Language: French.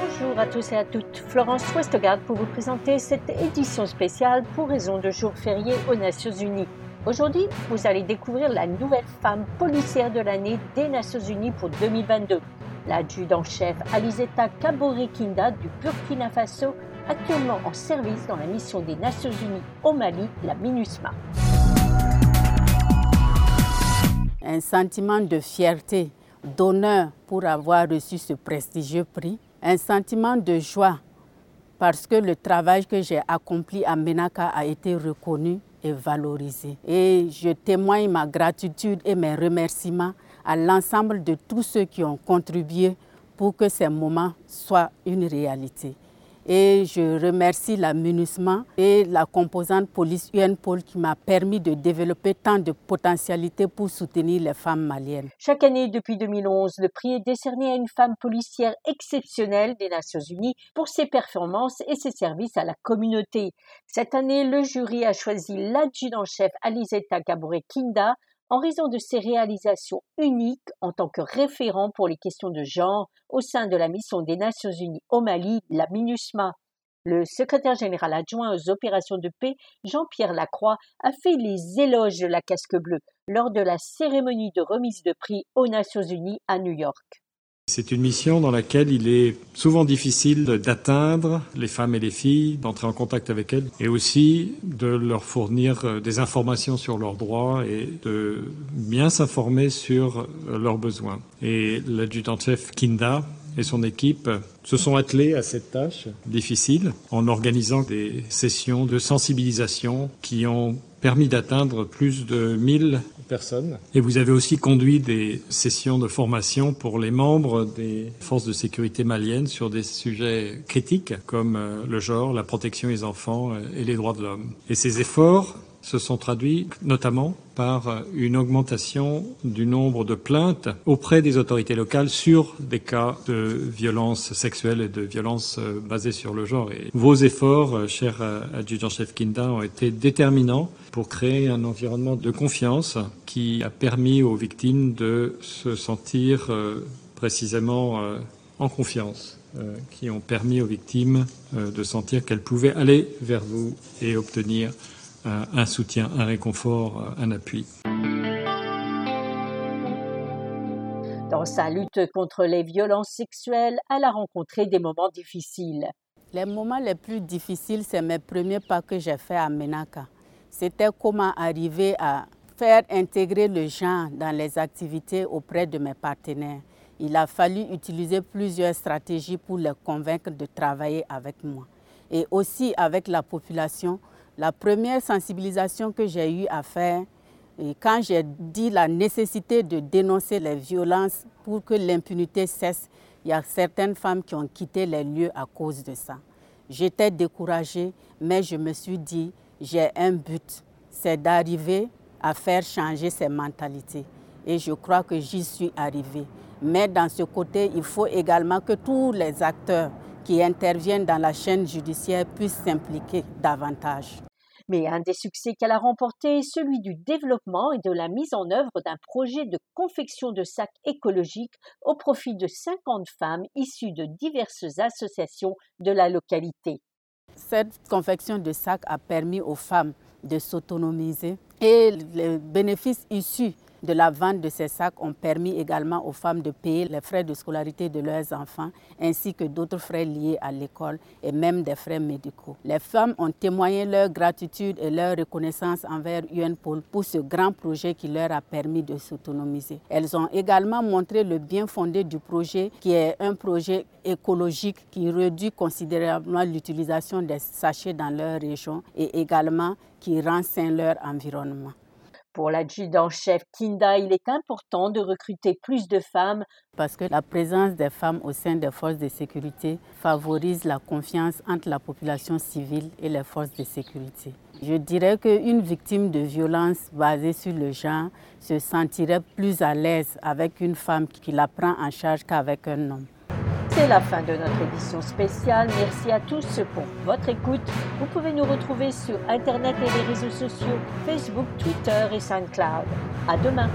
Bonjour à tous et à toutes, Florence Westgard pour vous présenter cette édition spéciale pour raison de jour férié aux Nations Unies. Aujourd'hui, vous allez découvrir la nouvelle femme policière de l'année des Nations Unies pour 2022. L'adjudant-chef Alizeta Kabore-Kinda du Burkina Faso, actuellement en service dans la mission des Nations Unies au Mali, la MINUSMA. Un sentiment de fierté, d'honneur pour avoir reçu ce prestigieux prix, un sentiment de joie parce que le travail que j'ai accompli à Menaka a été reconnu et valorisé. Et je témoigne ma gratitude et mes remerciements à l'ensemble de tous ceux qui ont contribué pour que ces moments soient une réalité. Et je remercie la MINUSMA et la composante police UNPOL qui m'a permis de développer tant de potentialités pour soutenir les femmes maliennes. Chaque année depuis 2011, le prix est décerné à une femme policière exceptionnelle des Nations Unies pour ses performances et ses services à la communauté. Cette année, le jury a choisi l'adjudant-chef Alizeta Kabore-Kinda en raison de ses réalisations uniques en tant que référent pour les questions de genre au sein de la mission des Nations Unies au Mali, la MINUSMA. Le secrétaire général adjoint aux opérations de paix, Jean-Pierre Lacroix, a fait les éloges de la casque bleue lors de la cérémonie de remise de prix aux Nations Unies à New York. C'est une mission dans laquelle il est souvent difficile d'atteindre les femmes et les filles, d'entrer en contact avec elles et aussi de leur fournir euh, des informations sur leurs droits et de bien s'informer sur euh, leurs besoins. Et l'adjudant-chef Kinda et son équipe se sont attelés à cette tâche difficile en organisant des sessions de sensibilisation qui ont permis d'atteindre plus de 1000 personnes. Et vous avez aussi conduit des sessions de formation pour les membres des forces de sécurité maliennes sur des sujets critiques comme euh, le genre, la protection des enfants euh, et les droits de l'homme. Et ces efforts se sont traduits notamment par une augmentation du nombre de plaintes auprès des autorités locales sur des cas de violences sexuelles et de violences euh, basées sur le genre. Et vos efforts, euh, cher euh, adjudant-chef Kinda, ont été déterminants pour créer un environnement de confiance qui a permis aux victimes de se sentir précisément en confiance, qui ont permis aux victimes de sentir qu'elles pouvaient aller vers vous et obtenir un soutien, un réconfort, un appui. Dans sa lutte contre les violences sexuelles, elle a rencontré des moments difficiles. Les moments les plus difficiles, c'est mes premiers pas que j'ai fait à Menaka. C'était comment arriver à faire intégrer le genre dans les activités auprès de mes partenaires. Il a fallu utiliser plusieurs stratégies pour les convaincre de travailler avec moi. Et aussi avec la population, la première sensibilisation que j'ai eu à faire, quand j'ai dit la nécessité de dénoncer les violences pour que l'impunité cesse, il y a certaines femmes qui ont quitté les lieux à cause de ça. J'étais découragée, mais je me suis dit, j'ai un but, c'est d'arriver à faire changer ces mentalités. Et je crois que j'y suis arrivée. Mais dans ce côté, il faut également que tous les acteurs qui interviennent dans la chaîne judiciaire puissent s'impliquer davantage. Mais un des succès qu'elle a remporté est celui du développement et de la mise en œuvre d'un projet de confection de sacs écologiques au profit de 50 femmes issues de diverses associations de la localité. Cette confection de sacs a permis aux femmes de s'autonomiser et les bénéfices issus de la vente de ces sacs ont permis également aux femmes de payer les frais de scolarité de leurs enfants, ainsi que d'autres frais liés à l'école et même des frais médicaux. Les femmes ont témoigné leur gratitude et leur reconnaissance envers UNPOL pour ce grand projet qui leur a permis de s'autonomiser. Elles ont également montré le bien fondé du projet, qui est un projet écologique qui réduit considérablement l'utilisation des sachets dans leur région et également qui rend sain leur environnement. Pour l'adjudant-chef Kinda, il est important de recruter plus de femmes parce que la présence des femmes au sein des forces de sécurité favorise la confiance entre la population civile et les forces de sécurité. Je dirais qu'une victime de violence basée sur le genre se sentirait plus à l'aise avec une femme qui la prend en charge qu'avec un homme. C'est la fin de notre édition spéciale. Merci à tous pour votre écoute. Vous pouvez nous retrouver sur Internet et les réseaux sociaux, Facebook, Twitter et SoundCloud. À demain.